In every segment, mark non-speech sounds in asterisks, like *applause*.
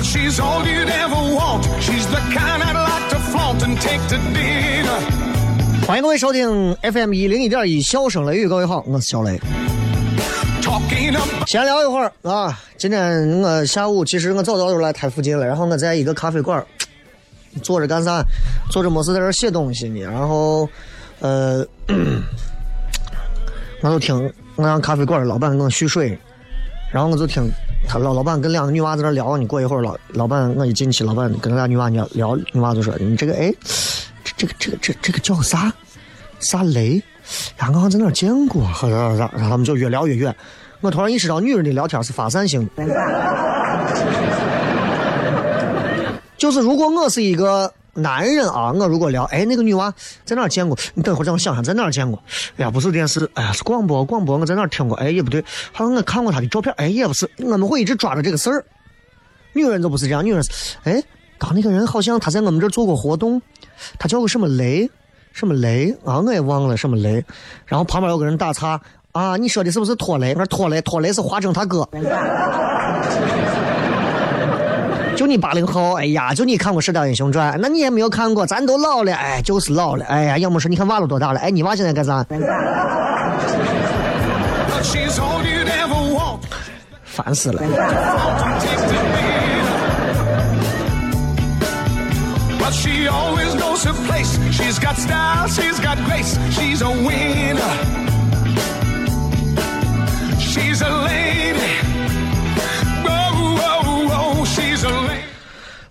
She's all you'd ever want. She's the kind I'd like to flaunt and take to dinner. 欢迎各位收听 FM 一零一点一笑声雷雨，各位好，我是小雷。先聊一会儿啊，今天我下午其实我早早就来台附近了，然后我在一个咖啡馆坐着干啥？坐着没事在这儿写东西呢，然后呃，*clears throat* 我就听我让咖啡馆的老板给我续水，然后我就听他老老板跟两个女娃在那聊呢。过一会儿老老板我一进去，老板跟那俩女娃聊聊，女娃就说：“你这个哎，这这个这个这这个叫啥啥雷？呀，我好像在哪儿见过。”然后然后他们就越聊越远。我突然意识到，女人的聊天是发散性的。*laughs* 就是如果我是一个男人啊，我如果聊，哎，那个女娃在哪儿见过？你等会儿让我想想，在哪儿见过？哎呀，不是电视，哎呀，是广播，广播我在哪儿听过？哎，也不对，好像我看过她的照片，哎，也不是。我们会一直抓着这个事儿。女人就不是这样，女人是，哎，刚那个人好像他在我们这儿做过活动，他叫个什么雷，什么雷啊，我也忘了什么雷。然后旁边有个人打岔，啊，你说的是不是拖雷？我说拖雷，拖雷是华筝他哥。就你八零后，哎呀，就你看过《射雕英雄传》，那你也没有看过，咱都老了，哎，就是老了，哎呀，要么说你看娃都多大了，哎，你娃现在干啥？she's all you'd ever want. 烦死了。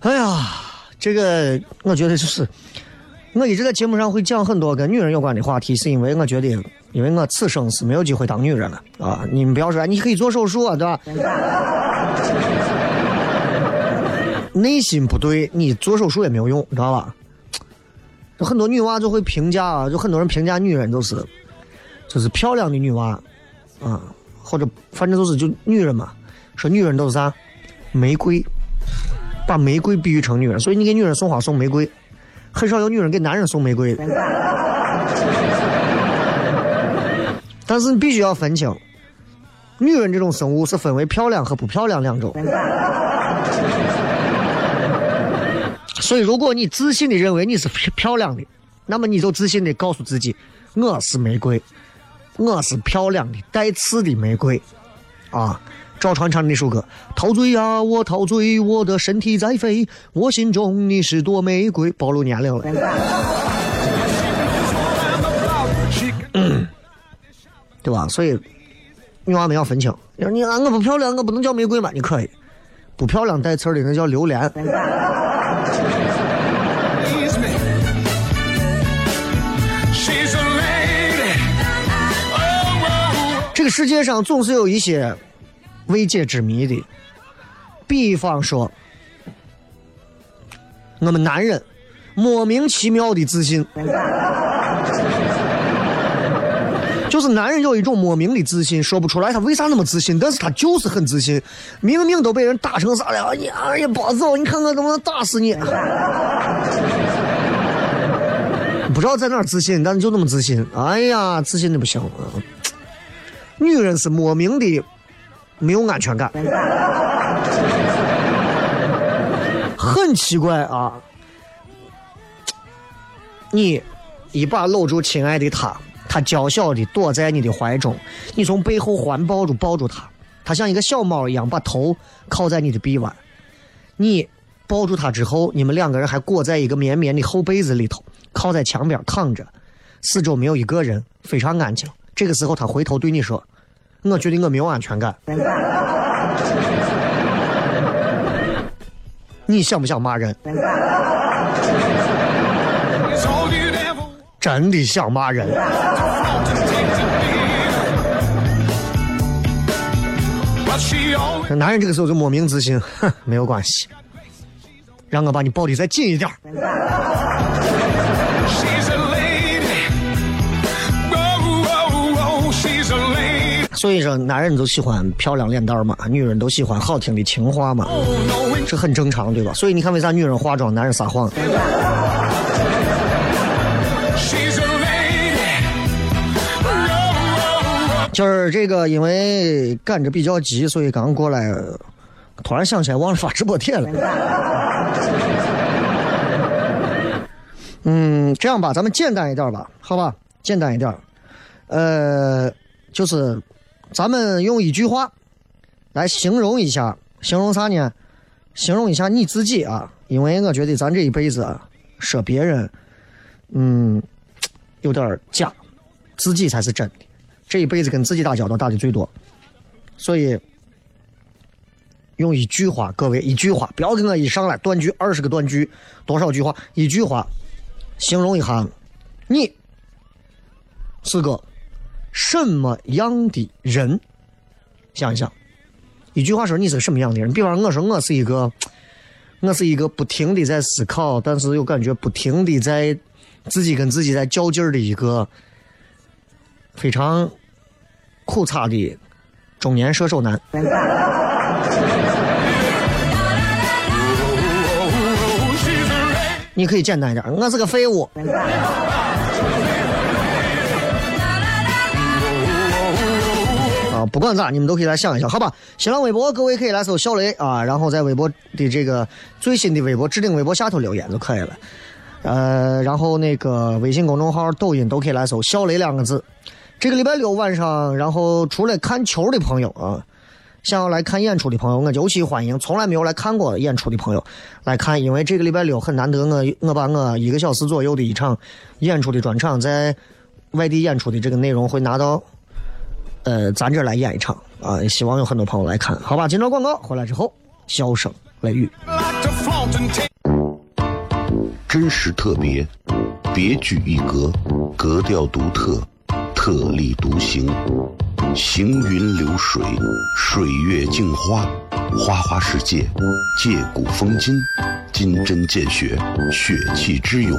哎呀，这个我觉得就是，我一直在节目上会讲很多跟女人有关的话题，是因为我觉得，因为我此生是没有机会当女人了啊！你们不要说，你可以做手术啊，对吧？*laughs* 内心不对，你做手术也没有用，知道吧？就很多女娃就会评价啊，就很多人评价女人都是，就是漂亮的女娃啊，或者反正都是就女人嘛，说女人都是啥，玫瑰。把玫瑰比喻成女人，所以你给女人送花送玫瑰，很少有女人给男人送玫瑰的。但是你必须要分清，女人这种生物是分为漂亮和不漂亮两种。所以，如果你自信的认为你是漂亮的，那么你就自信的告诉自己，我是玫瑰，我是漂亮的带刺的玫瑰，啊。赵传唱的那首歌《陶醉呀，我陶醉，我的身体在飞，我心中你是朵玫瑰》，暴露年龄了。对吧？所以女娃们要分清，你说你啊，我不漂亮，我不能叫玫瑰吗？你可以，不漂亮带刺儿的那叫榴莲。Oh, oh, 这个世界上总是有一些未解之谜的，比方说，我们男人莫名其妙的自信。*laughs* 就是男人有一种莫名的自信，说不出来他为啥那么自信，但是他就是很自信。明明都被人打成啥了，你哎呀暴走，你看看能不能打死你？*laughs* 不知道在哪自信，但是就那么自信。哎呀，自信的不行。女人是莫名的没有安全感，很奇怪啊。你一把搂住亲爱的他，他娇小的躲在你的怀中，你从背后环抱住抱住他，他像一个小猫一样把头靠在你的臂弯。你抱住他之后，你们两个人还裹在一个绵绵的厚被子里头，靠在墙边躺着，四周没有一个人，非常安静。这个时候，他回头对你说：“我觉得我没有安全感。”你想不想骂人？真的想骂人。男人这个时候就莫名自信，哼，没有关系，让我把你抱的再紧一点。所以说，男人都喜欢漂亮脸蛋嘛，女人都喜欢好听的情话嘛，这很正常，对吧？所以你看，为啥女人化妆，男人撒谎？今儿这个因为赶着比较急，所以刚过来，突然想起来忘了发直播帖了。嗯，这样吧，咱们简单一点吧，好吧，简单一点。呃，就是咱们用一句话来形容一下，形容啥呢？形容一下你自己啊，因为我觉得咱这一辈子啊，说别人，嗯，有点假，自己才是真的。这一辈子跟自己打交道打的最多，所以用一句话，各位一句话，不要跟我一上来断句二十个断句，多少句话，一句话形容一下你是个什么样的人？想一想，一句话说你是什么样的人？比方我说我是一个，*tsk* 我是一个不停的在思考，但是又感觉不停的在自己跟自己在较劲儿的一个。非常苦差的中年射手男，*laughs* 你可以简单一点，我是个废物。不管咋，你们都可以来想一想，好吧？新浪微博各位可以来搜小雷啊，然后在微博的这个最新的微博置顶微博下头留言就可以了。呃，然后那个微信公众号、抖音都可以来搜“小雷”两个字。这个礼拜六晚上，然后出来看球的朋友啊，想要来看演出的朋友，我尤其欢迎从来没有来看过演出的朋友来看，因为这个礼拜六很难得，我我把我一个小时左右的一场演出的专场，在外地演出的这个内容会拿到呃咱这来演一场啊，希望有很多朋友来看，好吧？进到广告回来之后，笑声雷雨，真实特别，别具一格，格调独特。特立独行，行云流水，水月镜花，花花世界，借古风今，金针见血，血气之勇，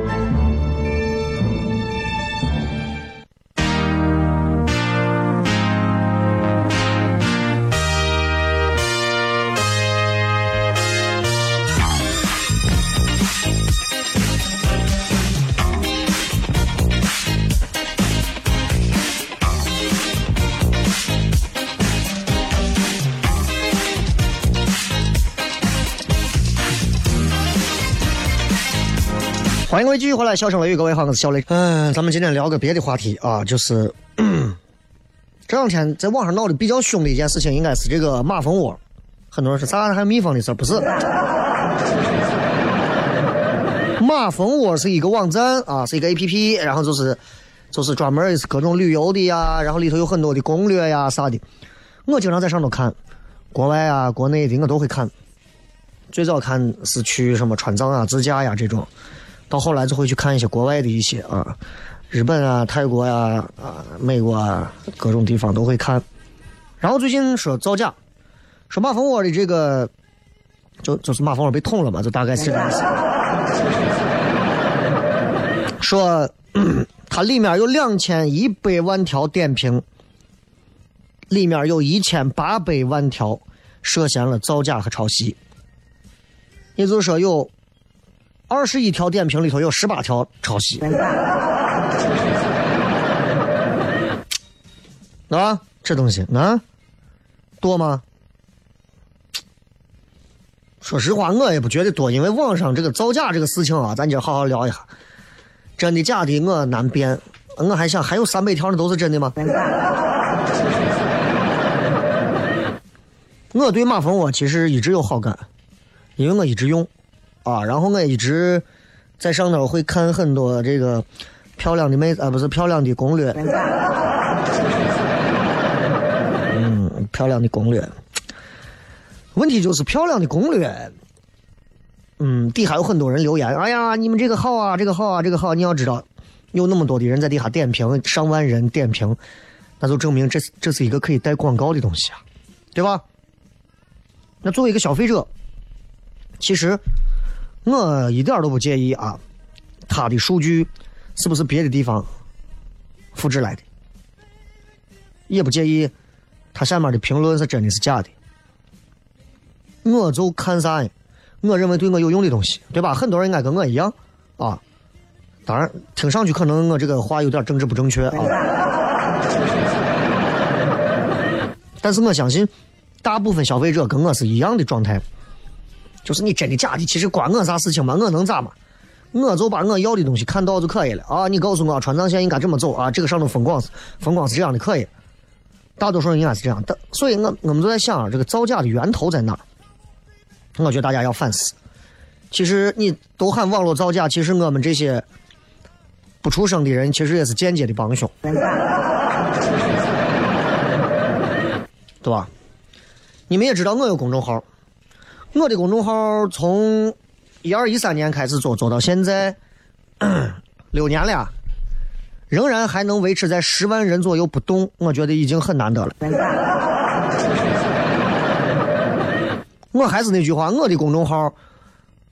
欢迎各位继续回来，笑声雷雨，各位好，我是小雷。嗯，咱们今天聊个别的话题啊，就是 *clears throat* 这两天在网上闹得比较凶的一件事情，应该是这个马蜂窝。很多人说啥还有蜜蜂的事儿，不是？*laughs* 马蜂窝是一个网站啊，是一个 A P P，然后就是就是专门是各种旅游的呀，然后里头有很多的攻略呀啥的。我经常在上头看，国外啊、国内的我都会看。最早看是去什么川藏啊、自驾呀这种，到后来就会去看一些国外的一些啊，日本啊、泰国呀、啊、美国啊各种地方都会看。然后最近说造假，说马蜂窝的这个，就就是马蜂窝被捅了嘛，就大概是这个意思。说它里面有两千一百万条点评，里面有一千八百万条涉嫌了造假和抄袭。也就是说，有二十一条点评里头有十八条抄袭，*laughs* 啊，这东西啊，多吗？说实话，我也不觉得多，因为网上这个造假这个事情啊，咱今儿好好聊一下。真的假的，我难辨。我还想，还有三百条那都是真的吗？*laughs* 我对马蜂窝其实一直有好感。因为我一直用，啊，然后我一直在上头会看很多这个漂亮的妹子啊，不是漂亮的攻略，嗯，漂亮的攻略。问题就是漂亮的攻略，嗯，底下有很多人留言，哎呀，你们这个好啊，这个好啊，这个好。你要知道，有那么多的人在底下点评，上万人点评，那就证明这这是一个可以带广告的东西啊，对吧？那作为一个消费者。其实我一点都不介意啊，他的数据是不是别的地方复制来的，也不介意他下面的评论是真的是假的。我就看啥，我认为对我有用的东西，对吧？很多人应该跟我一样啊。当然，听上去可能我这个话有点政治不正确啊，*laughs* 但是我相信大部分消费者跟我是一样的状态。就是你真的假的，其实关我啥事情嘛？我能咋嘛？我就把我要的东西看到就可以了啊！你告诉我川藏线应该这么走啊？这个上头风光风光是这样的，可以。大多数人应该是这样的，所以我我们都在想，这个造假的源头在哪儿？我觉得大家要反思。其实你都喊网络造假，其实我们这些不出声的人，其实也是间接的帮凶，*laughs* 对吧？你们也知道我有公众号。我的公众号从一二一三年开始做，做到现在 *clears throat* 六年了，仍然还能维持在十万人左右不动，我觉得已经很难得了。*laughs* 我还是那句话，我的公众号，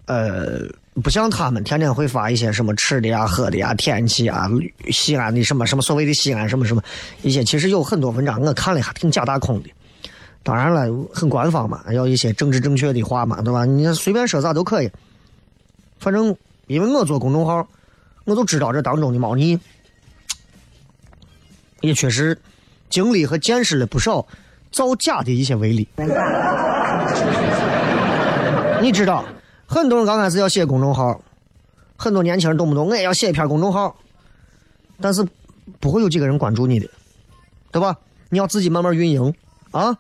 呃，不像他们天天会发一些什么吃的呀、喝的呀、天气啊、西安的什么什么所谓的西安什么什么一些，其实有很多文章我看了一下，挺假大空的。当然了，很官方嘛，要一些政治正确的话嘛，对吧？你随便说啥都可以。反正因为我做公众号，我都知道这当中的猫腻，也确实经历和见识了不少造假的一些威力。*laughs* 你知道，很多人刚开始要写公众号，很多年轻人动不动我也要写一篇公众号，但是不会有几个人关注你的，对吧？你要自己慢慢运营啊。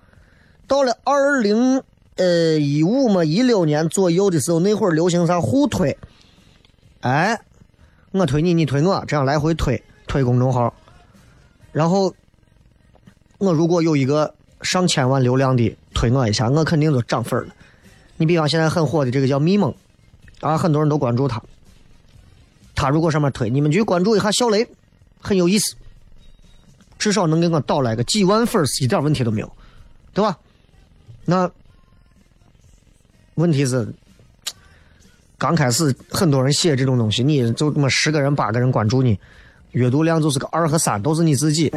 到了二零呃一五嘛一六年左右的时候，那会儿流行啥互推，哎，我推你，你推我，这样来回推推公众号，然后我如果有一个上千万流量的推我一下，我肯定就涨粉了。你比方现在很火的这个叫咪蒙，啊，很多人都关注他，他如果上面推，你们去关注一下小雷，很有意思，至少能给我导来个几万粉丝，一点问题都没有，对吧？那问题是，刚开始很多人写这种东西，你就这么十个人八个人关注你，阅读量就是个二和三，都是你自己，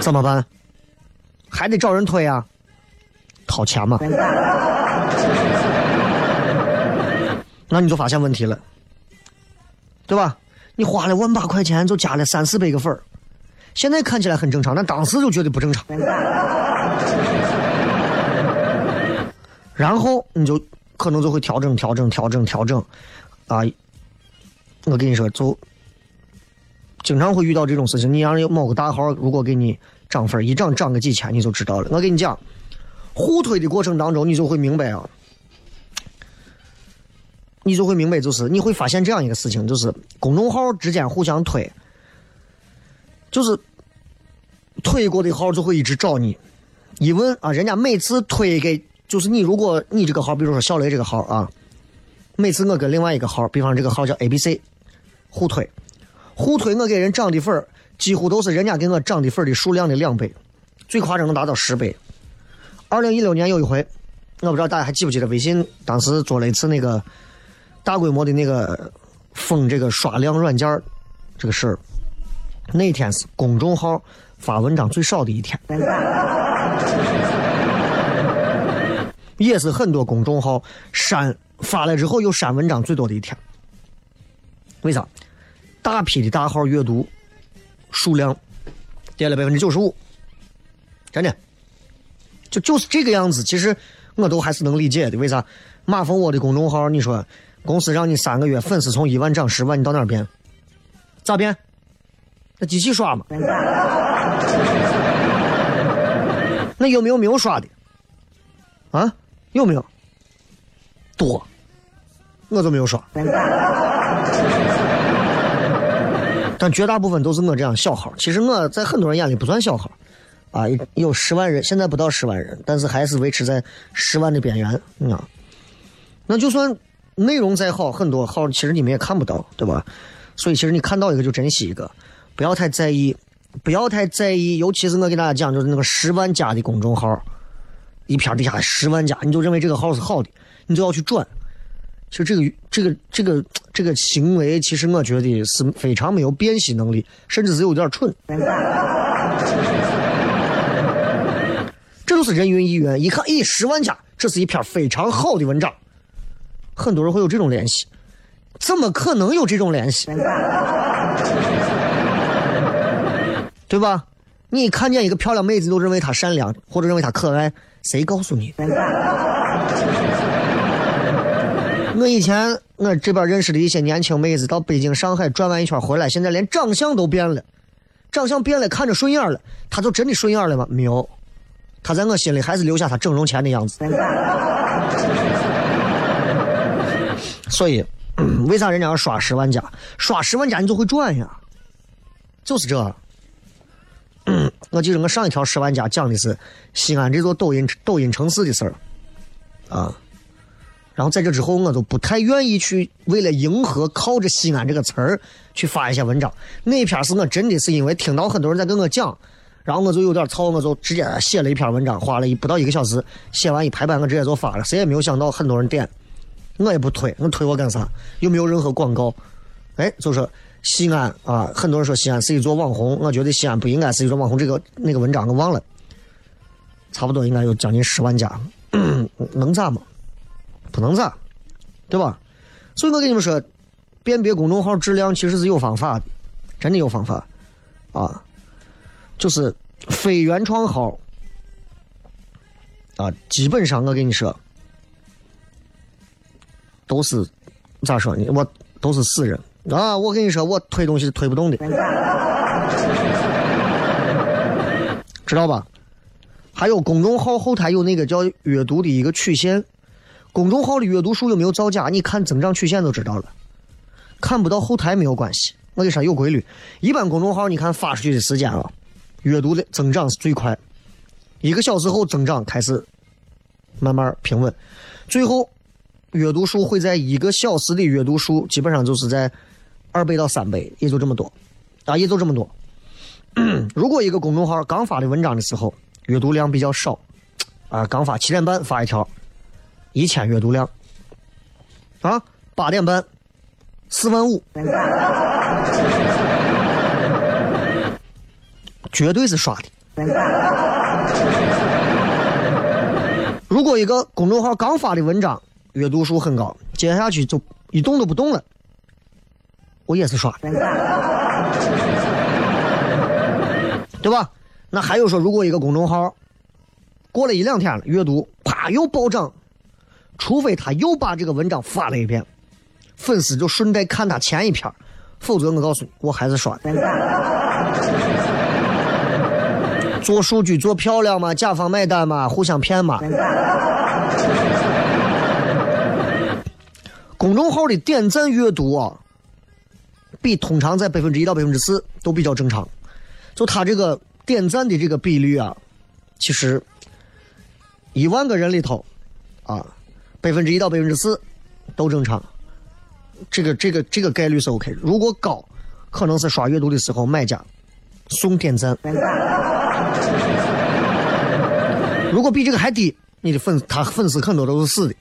怎么办？还得找人推啊，掏钱嘛。那你就发现问题了，对吧？你花了万把块钱，就加了三四百个粉儿。现在看起来很正常，但当时就觉得不正常。然后你就可能就会调整调整调整调整，啊，我跟你说，就经常会遇到这种事情。你让某个大号如果给你涨分，一涨涨个几千，你就知道了。我跟你讲，互推的过程当中，你就会明白啊，你就会明白，就是你会发现这样一个事情，就是公众号之间互相推，就是推过的号就会一直找你，一问啊，人家每次推给，就是你，如果你这个号，比如说小雷这个号啊，每次我跟另外一个号，比方这个号叫 A B C，互推，互推我给人涨的粉儿几乎都是人家给我涨的粉的数量的两倍，最夸张能达到十倍。二零一六年有一回，我不知道大家还记不记得，微信当时做了一次那个大规模的那个封这个刷量软件这个事儿，那天是公众号发文章最少的一天，也是很多公众号删发了之后又删文章最多的一天。为啥？大批的大号阅读数量跌了百分之九十五，真的，就就是这个样子。其实我都还是能理解的。为啥？马蜂窝的公众号，你说公司让你三个月粉丝从一万涨十万，你到哪儿变？咋变？那机器刷嘛。*laughs* 那有没有没有刷的？啊？有没有？多，我就没有刷。*laughs* 但绝大部分都是我这样小号。其实我在很多人眼里不算小号，啊，有十万人，现在不到十万人，但是还是维持在十万的边缘啊。那就算内容再好，很多号其实你们也看不到，对吧？所以其实你看到一个就珍惜一个，不要太在意，不要太在意。尤其是我给大家讲，就是那个十万加的公众号，一篇底下十万加，你就认为这个号是好的，你就要去转。其实这个这个这个这个行为，其实我觉得是非常没有辨析能力，甚至是有点蠢。这都是人云亦云，一看，咦，十万加，这是一篇非常好的文章。很多人会有这种联系，怎么可能有这种联系？对吧？你看见一个漂亮妹子，都认为她善良，或者认为她可爱，谁告诉你？*laughs* 我以前我这边认识的一些年轻妹子，到北京、上海转完一圈回来，现在连长相都变了，长相变了，看着顺眼了，她就真的顺眼了吗？没有，她在我心里还是留下她整容前的样子。所以，为啥人家要刷十万加？刷十万加你就会赚呀，就是这。*clears throat* 我记得我上一条十万加讲的是西安这座抖音抖音城市的事儿，啊。然后在这之后，我都不太愿意去为了迎合靠着西安这个词儿去发一些文章。那篇是我真的是因为听到很多人在跟我讲，然后我就有点操，我就直接写了一篇文章，花了一不到一个小时，写完一排版，我直接就发了。谁也没有想到很多人点，我也不推，我推我干啥？又没有任何广告。哎，就说西安啊，很多人说西安是一座网红，我觉得西安不应该是一座网红。这个那个文章我忘了，差不多应该有将近十万家，能咋嘛？不能咋，对吧？所以我跟你们说，辨别公众号质量其实是有方法的，真的有方法啊！就是非原创号啊，基本上我跟你说，都是咋说呢？我都是死人啊！我跟你说，我推东西是推不动的，知道吧？还有公众号后台有那个叫阅读的一个曲线。公众号的阅读数有没有造假？你看增长曲线就知道了。看不到后台没有关系，我跟你说有规律。一般公众号你看发出去的时间啊，阅读的增长是最快，一个小时后增长开始慢慢平稳，最后阅读数会在一个小时的阅读数基本上就是在二倍到三倍，也就这么多啊，也就这么多。如果一个公众号刚发的文章的时候阅读量比较少啊，刚发七点半发一条。一千阅读量，啊，八点半，四万五，绝对是刷的。如果一个公众号刚发的文章阅读数很高，接下去就一动都不动了，我也是刷，对吧？那还有说，如果一个公众号过了一两天了，阅读啪又暴涨。除非他又把这个文章发了一遍，粉丝就顺带看他前一篇，否则我告诉你，我还是刷。做数据做漂亮嘛，甲方买单嘛，互相骗嘛。公众号的点赞阅读啊，比通常在百分之一到百分之四都比较正常。就他这个点赞的这个比率啊，其实一万个人里头啊，百分之一到百分之四都正常。这个这个这个概率是 OK。如果高，可能是刷阅读的时候买家送点赞。如果比这个还低，你的粉他粉丝很多都是死的。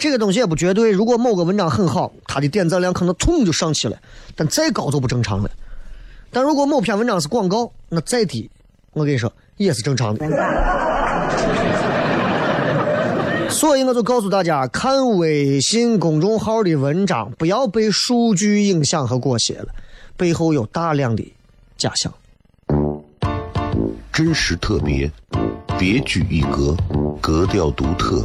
这个东西也不绝对。如果某个文章很好，它的点赞量可能突就上去了，但再高就不正常了。但如果某篇文章是广告，那再低，我跟你说也是正常的。所以我就告诉大家，看微信公众号的文章，不要被数据影响和裹挟了，背后有大量的假象。真实特别，别具一格，格调独特，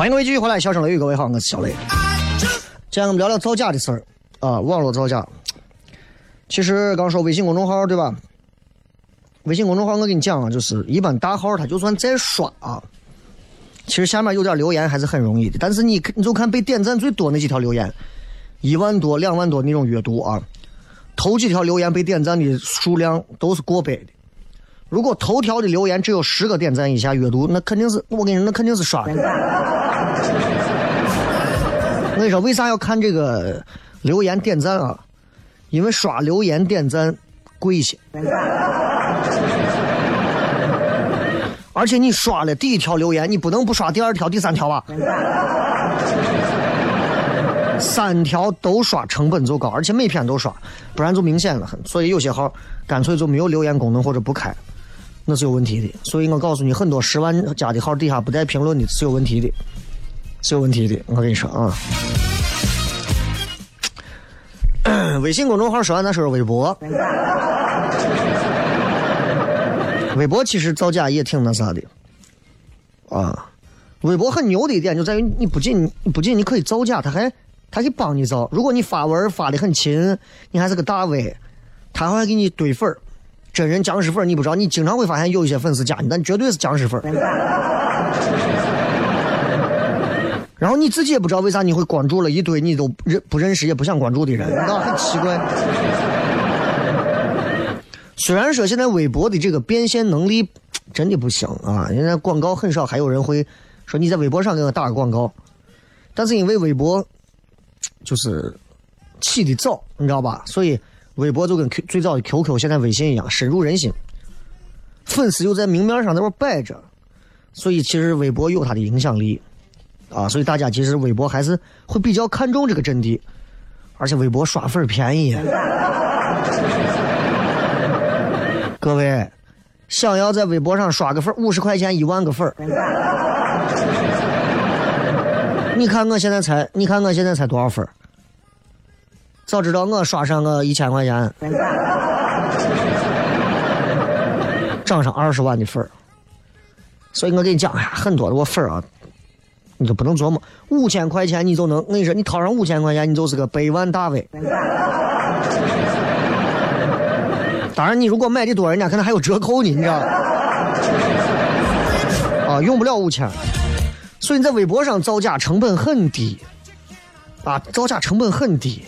欢迎各位继续回来，笑声雷雨，各位好，我是小雷。今天我们聊聊造假的事儿啊，网络造假。其实刚说微信公众号对吧？微信公众号我跟你讲啊，就是一般大号他就算再刷啊，其实下面有点留言还是很容易的。但是你你就看被点赞最多那几条留言，一万多、两万多那种阅读啊，头几条留言被点赞的数量都是过百的。如果头条的留言只有十个点赞以下阅读，那肯定是我跟你说，那肯定是刷的。*laughs* 我跟你说，为啥要看这个留言点赞啊？因为刷留言点赞贵些，*laughs* 而且你刷了第一条留言，你不能不刷第二条、第三条吧？*laughs* 三条都刷成本就高，而且每篇都刷，不然就明显了很。所以有些号干脆就没有留言功能或者不开。那是有问题的，所以我告诉你，很多十万加的号底下不带评论的是有问题的，是有问题的。我跟你说啊，*coughs* 微信公众号说完，咱说说微博。*laughs* 微博其实造假也挺那啥的啊。微博很牛的一点就在于，你不仅不仅你可以造假，他还他可以帮你造。如果你发文发的很勤，你还是个大 V，他还给你堆粉儿。真人僵尸粉你不知道，你经常会发现有一些粉丝加你，但绝对是僵尸粉然后你自己也不知道为啥你会关注了一堆你都认不认识也不想关注的人，你知道很奇怪。虽然说现在微博的这个变现能力真的不行啊，现在广告很少，还有人会说你在微博上给我打个广告，但是因为微博就是起的早，你知道吧？所以。微博就跟 Q 最早的 QQ 现在微信一样深入人心，粉丝又在明面上在那摆着，所以其实微博有它的影响力啊，所以大家其实微博还是会比较看重这个阵地，而且微博刷粉便宜。*laughs* 各位，想要在微博上刷个粉，五十块钱一万个粉你看我现在才，你看我现在才多少分早知道我刷上个一千块钱，*laughs* 涨上二十万的粉所以我跟你讲呀，很多的我粉啊，你就不能琢磨，五千块钱你就能，我跟你说，你掏上五千块钱，你就是个百万大 V。当然，你如果买的多，人家可能还有折扣呢，你知道？啊，用不了五千。所以你在微博上造假成本很低，啊，造假成本很低。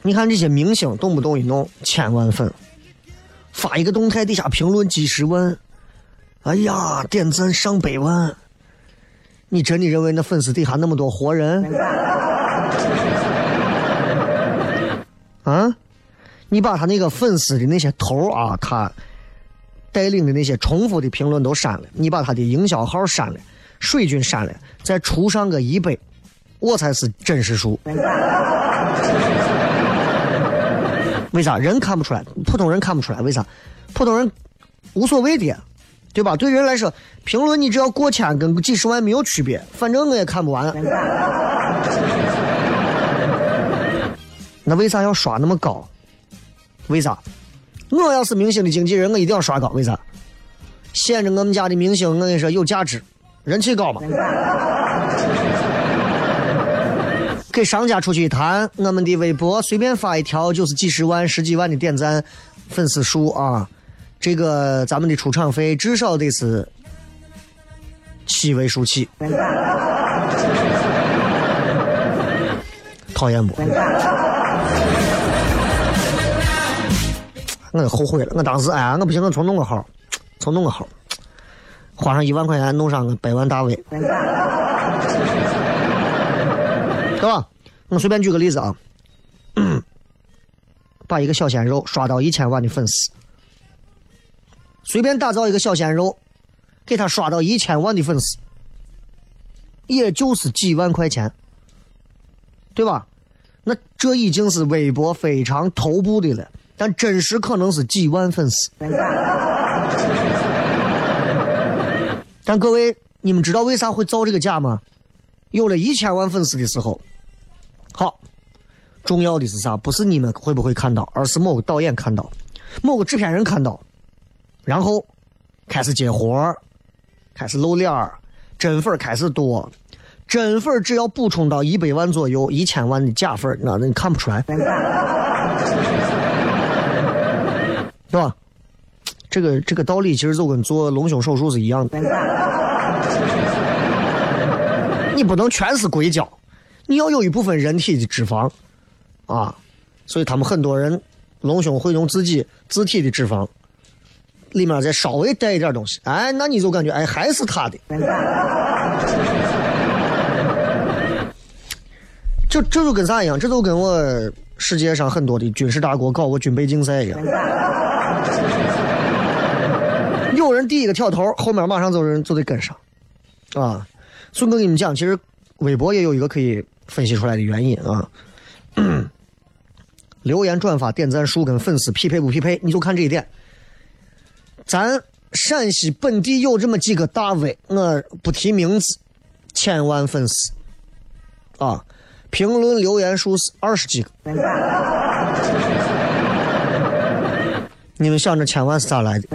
你看这些明星动不动一弄千万粉，发一个动态底下评论几十万，哎呀，点赞上百万。你真的认为那粉丝底下那么多活人？啊？你把他那个粉丝的那些头啊，他。带领的那些重复的评论都删了，你把他的营销号删了，水军删了，再除上个一百，我才是真实数。为啥人看不出来？普通人看不出来？为啥？普通人无所谓的，对吧？对人来说，评论你只要过千跟几十万没有区别，反正我也看不完。那为啥要刷那么高？为啥？我要是明星的经纪人，我一定要刷高，为啥？显着我们家的明星，我跟你说有价值，人气高嘛。给商家出去一谈，我们的微博随便发一条就是几十万、十几万的点赞粉丝数啊，这个咱们的出场费至少得是七位数起。*laughs* 讨厌不？我后悔了，我当时哎呀，我不行，我重弄个号，重弄个号，花上一万块钱弄上个百万大 V，对 *laughs* 吧？我随便举个例子啊，*clears throat* 把一个小鲜肉刷到一千万的粉丝，随便打造一个小鲜肉，给他刷到一千万的粉丝，也就是几万块钱，对吧？那这已经是微博非常头部的了。但真实可能是几万粉丝。*laughs* 但各位，你们知道为啥会造这个假吗？有了一千万粉丝的时候，好，重要的是啥？不是你们会不会看到，而是某个导演看到，某个制片人看到，然后开始接活儿，开始露脸儿，真粉开始多，真粉只要补充到一百万左右，一千万的假粉那那你看不出来。对吧？这个这个道理其实就跟做隆胸手术是一样的。你不能全是硅胶，你要有一部分人体的脂肪啊。所以他们很多人隆胸会用自己自体的脂肪，里面再稍微带一点东西。哎，那你就感觉哎还是他的。*laughs* 就这就跟啥一样？这就跟我世界上很多的军事大国搞过军备竞赛一样。有人第一个跳头，后面马上就人就得跟上，啊！所以我跟你们讲，其实微博也有一个可以分析出来的原因啊。*clears throat* 留言、转发、点赞数跟粉丝匹配不匹配，你就看这一点。咱陕西本地有这么几个大 V，我不提名字，千万粉丝啊，评论留言数是二十几个。你们想这千万是咋来的？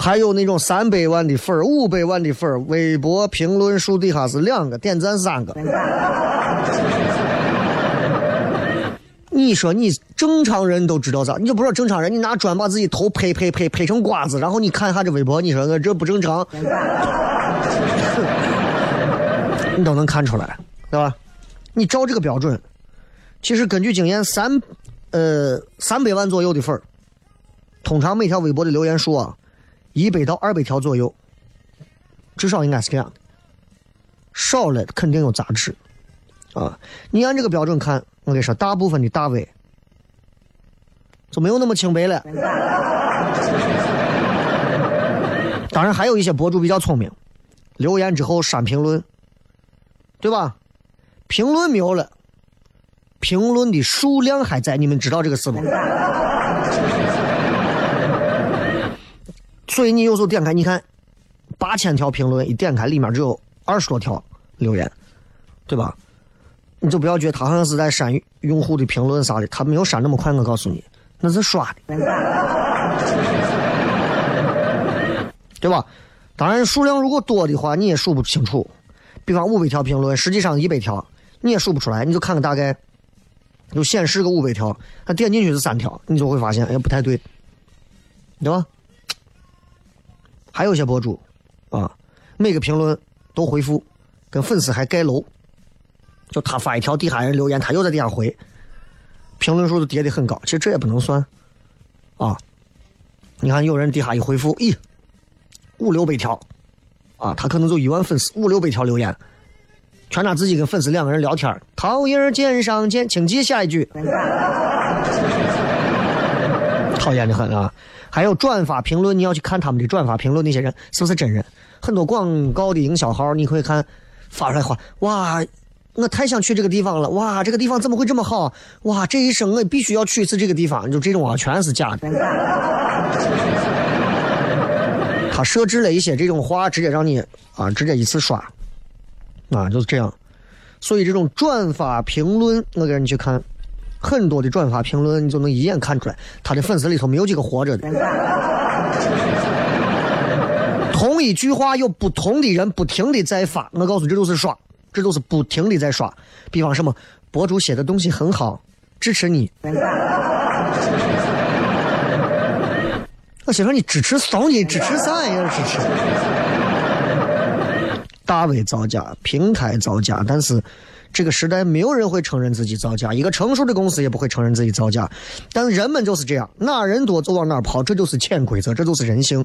还有那种三百万的粉儿、五百万的粉儿，微博评论数底下是两个，点赞三个。你说你正常人都知道咋？你就不说正常人，你拿砖把自己头拍拍拍拍成瓜子，然后你看一下这微博，你说这不正常？*laughs* 你都能看出来，对吧？你照这个标准，其实根据经验，三。呃，三百万左右的粉儿，通常每条微博的留言数啊，一百到二百条左右，至少应该是这样的。少了肯定有杂质，啊，你按这个标准看，我跟你说，大部分的大 V 就没有那么清白了。*laughs* 当然，还有一些博主比较聪明，留言之后删评论，对吧？评论没有了，评论的数量还在，你们知道这个事吗？*laughs* 所以你有时候点开，你看八千条评论，一点开里面只有二十多条留言，对吧？你就不要觉得他好像是在删用户的评论啥的，他没有删那么快。我告诉你，那是刷的，对吧？当然数量如果多的话，你也数不清楚。比方五百条评论，实际上一百条，你也数不出来。你就看看大概，就显示个五百条，他点进去是三条，你就会发现，哎，不太对，对吧？还有些博主，啊，每个评论都回复，跟粉丝还盖楼。就他发一条，底下人留言，他又在底下回，评论数都跌得很高。其实这也不能算，啊，你看有人底下一回复，咦，五六百条，啊，他可能就一万粉丝，五六百条留言，全他自己跟粉丝两个人聊天桃叶肩上见，请记下一句，讨厌的很啊。还有转发评论，你要去看他们的转发评论，那些人是不是真人？很多广告的营销号，你可以看发出来话，哇。我太想去这个地方了，哇，这个地方怎么会这么好？哇，这一生我必须要去一次这个地方，就这种啊，全是假的。*laughs* 他设置了一些这种话，直接让你啊，直接一次刷，啊，就是这样。所以这种转发评论，我给你去看，很多的转发评论，你就能一眼看出来，他的粉丝里头没有几个活着的。同一句话有不同的人不停的在发，我告诉你，这都是刷。这都是不停的在刷，比方什么博主写的东西很好，支持你。我心说你支持啥？你支持啥呀？支持。大 V 造假，平台造假，但是这个时代没有人会承认自己造假，一个成熟的公司也不会承认自己造假。但人们就是这样，哪人多就往哪跑，这就是潜规则，这就是人性。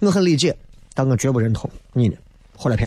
我很理解，但我绝不认同。你呢？后来骗。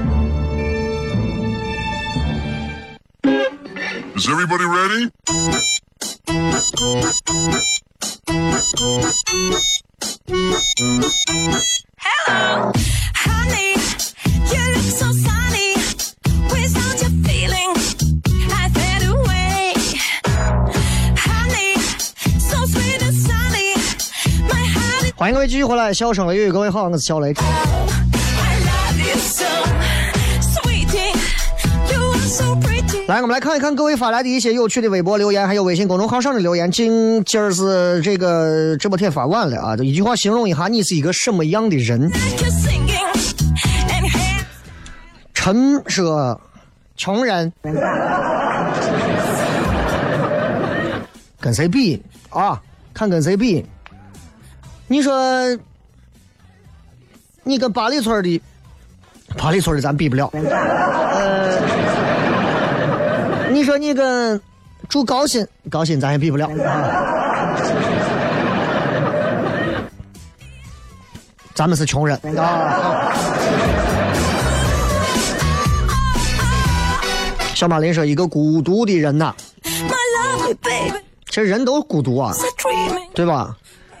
Is everybody ready? Hello, honey, you look so sunny. Without your feeling, I fade away. Honey, so sweet and sunny. My heart 欢迎各位继续回来，笑声雷雨，各位好，我是小雷。 I love you so, sweetie. You are so pretty. 来，我们来看一看各位发来的一些有趣的微博留言，还有微信公众号上的留言。今今儿是这个直播贴发晚了啊，就一句话形容一下你是一个什么样的人.陈奢，穷人，跟谁比啊？看跟谁比？你说，你跟八里村的，八里村的咱比不了。呃，你说你跟住高新，高新咱也比不了。咱们是穷人啊。小马林说：“一个孤独的人呐、啊，其实人都孤独啊，对吧？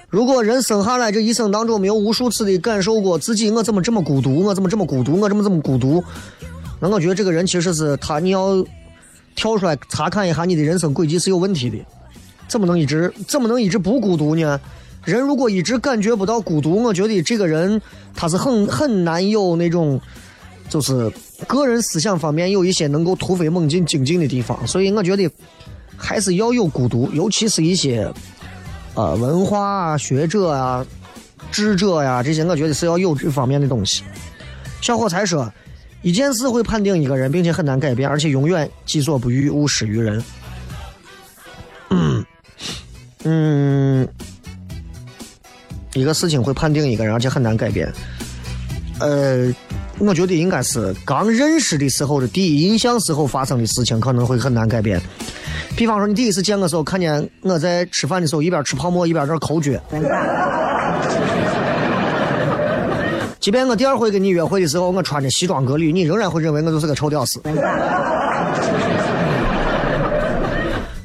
如果人生下来这一生当中没有无数次的感受过自己，我怎么这么孤独？我怎么这么孤独？我怎么这么孤独？那我觉得这个人其实是他，你要跳出来查看一下你的人生轨迹是有问题的，怎么能一直怎么能一直不孤独呢？人如果一直感觉不到孤独，我觉得这个人他是很很难有那种就是个人思想方面有一些能够突飞猛进精进的地方，所以我觉得还是要有孤独，尤其是一些。呃，文化啊、学者啊、智者呀、这些，我觉得是要有这方面的东西。小伙才说，一件事会判定一个人，并且很难改变，而且永远己所不欲，勿施于人。嗯，一个事情会判定一个人，而且很难改变。呃，我觉得应该是刚认识的时候的第一印象时候发生的事情，可能会很难改变。比方说，你第一次见我时候，看见我在吃饭的时候一边吃泡馍一边在抠脚。即便我第二回跟你约会的时候，我穿着西装革履，你仍然会认为我就是个臭屌丝。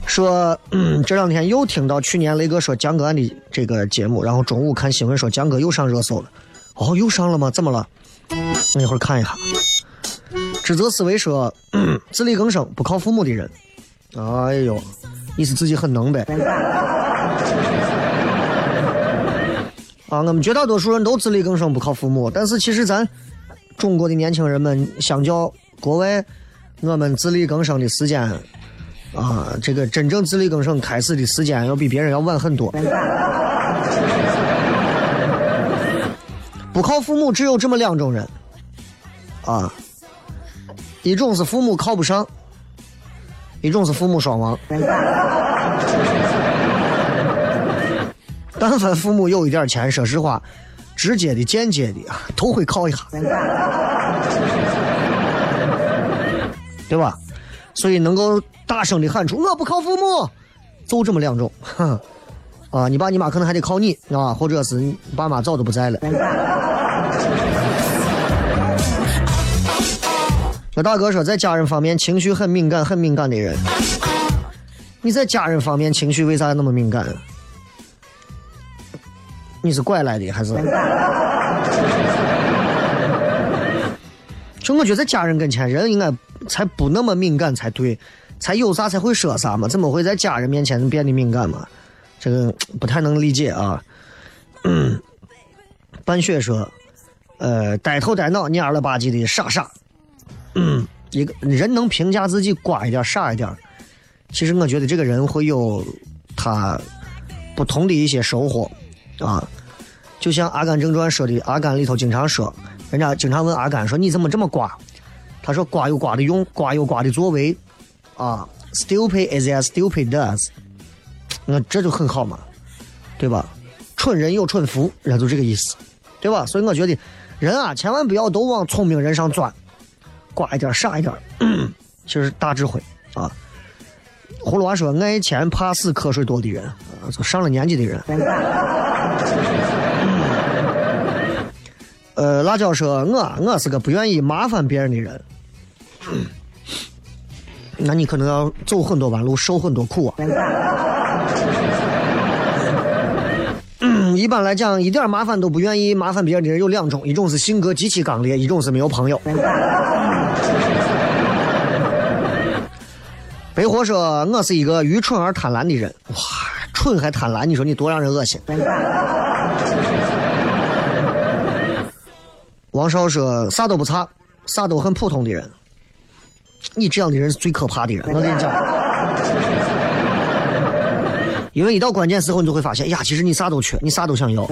说，这两天又听到去年雷哥说江哥的这个节目，然后中午看新闻说江哥又上热搜了。哦，又上了吗？怎么了？我一会儿看一下。指责思维说，自力更生不靠父母的人。哎呦，你是自己很能呗？啊，我们绝大多数人都自力更生，不靠父母。但是其实咱中国的年轻人们，相较国外，我们自力更生的时间啊，这个真正自力更生开始的时间要比别人要晚很多。不靠父母只有这么两种人，啊，一种是父母靠不上。一种是父母双亡，但凡父母有一点钱，说实话，直接的、间接的啊，都会靠一下，对吧？所以能够大声的喊出“我不靠父母”，就这么两种，*laughs* 啊，你爸你妈可能还得靠你啊，或者是你爸妈早都不在了。我大哥说，在家人方面情绪很敏感，很敏感的人，你在家人方面情绪为啥那么敏感？你是拐来的还是？*laughs* 就我觉得在家人跟前，人应该才不那么敏感才对，才有啥才会说啥嘛，怎么会在家人面前变得敏感嘛？这个 *tsk* 不太能理解啊。嗯，半雪说，呃，呆头呆脑、蔫了吧唧的傻傻。嗯，*clears throat* 一个人能评价自己瓜一点、傻一点，其实我觉得这个人会有他不同的一些收获啊。就像《阿甘正传》说的，阿甘里头经常说，人家经常问阿甘说：“你怎么这么瓜？”他说：“瓜有瓜的用，瓜有瓜的作为啊。”Stupid is as stupid does，那这就很好嘛，对吧？蠢人有蠢福，人就这个意思，对吧？所以我觉得人啊，千万不要都往聪明人上钻。瓜一点傻一点，*clears throat* 其实大智慧啊。葫芦娃说：“爱钱怕死瞌睡多的人，上了年纪的人。”呃，辣椒说：“我我是个不愿意麻烦别人的人。*coughs* ”那你可能要走很多弯路，受很多苦啊。一般来讲，一点麻烦都不愿意麻烦别人的人有两种，一种是性格极其刚烈，一种是没有朋友。北火说：“我是一个愚蠢而贪婪的人。”哇，蠢还贪婪，你说你多让人恶心。*laughs* 王少说：“啥都不差，啥都很普通的人。”你这样的人是最可怕的人，我跟你讲。因为一到关键时候，你就会发现，呀，其实你啥都缺，你啥都想要。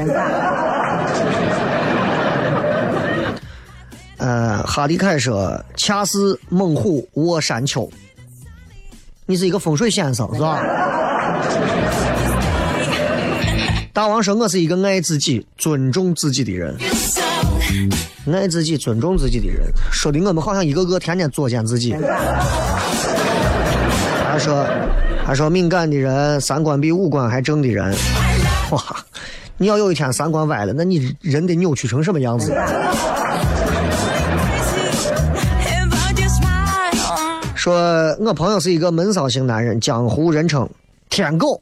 呃，哈迪凯说：“恰似猛虎卧山丘。”你是一个风水先生是吧？大王说：“我是一个爱自己、尊重自己的人。爱自己、尊重自己的人，说的我们好像一个个天天作践自己。”他说，他说敏感的人，三观比五官还正的人，哇！你要有一天三观歪了，那你人得扭曲成什么样子？说我朋友是一个闷骚型男人，江湖人称天狗。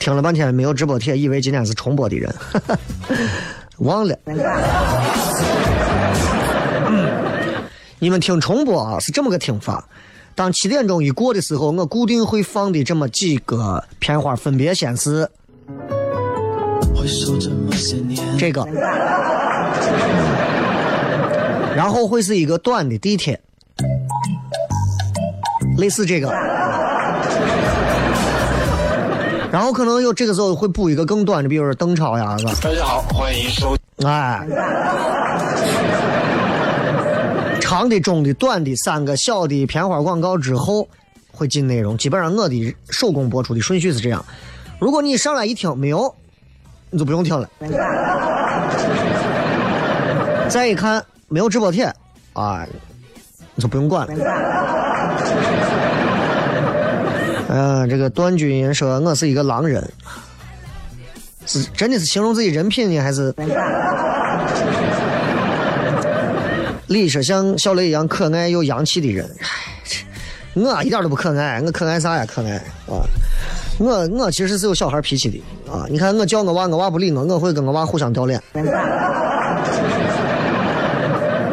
听了半天没有直播帖，以为今天是重播的人，*laughs* 忘了。你们听重播啊，是这么个听法。当七点钟一过的时候，我固定会放的这么几个片花，分别先是这个，然后会是一个短的地铁，类似这个，然后可能有这个时候会补一个更短的，比如说邓超呀，是吧？大家好，欢迎收哎，长的、中的、短的三个小的片花广告之后会进内容。基本上我的手工播出的顺序是这样：如果你上来一听没有，你就不用听了。再一看没有直播帖啊，你就不用管了。*laughs* 嗯、这个段军说我是一个狼人，是真的是形容自己人品呢，还是？李说像小雷一样可爱又洋气的人，我一点都不可爱，我可爱啥呀？可爱啊！我我其实是有小孩脾气的啊！你看我叫我娃，我娃不理我，我会跟我娃互相掉脸，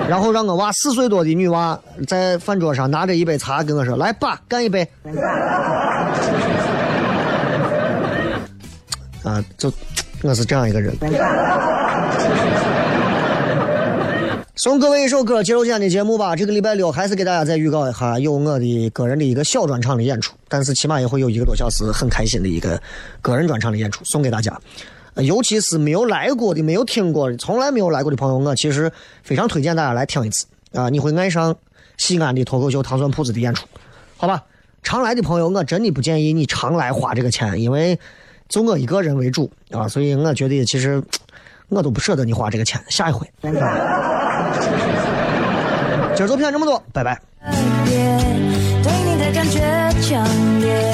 然后让我娃四岁多的女娃在饭桌上拿着一杯茶跟我说：“来爸，干一杯。”啊，就我是这样一个人。送各位一首歌，结束今天的节目吧。这个礼拜六还是给大家再预告一下，有我的个人的一个小专场的演出，但是起码也会有一个多小时很开心的一个个人专场的演出送给大家。尤其是没有来过的、没有听过的、从来没有来过的朋友，我其实非常推荐大家来听一次啊！你会爱上西安的脱口秀糖蒜铺子的演出，好吧？常来的朋友，我真的不建议你常来花这个钱，因为就我一个人为主啊，所以我觉得其实我都不舍得你花这个钱。下一回，今儿就骗这么多，拜拜。对你的感觉强烈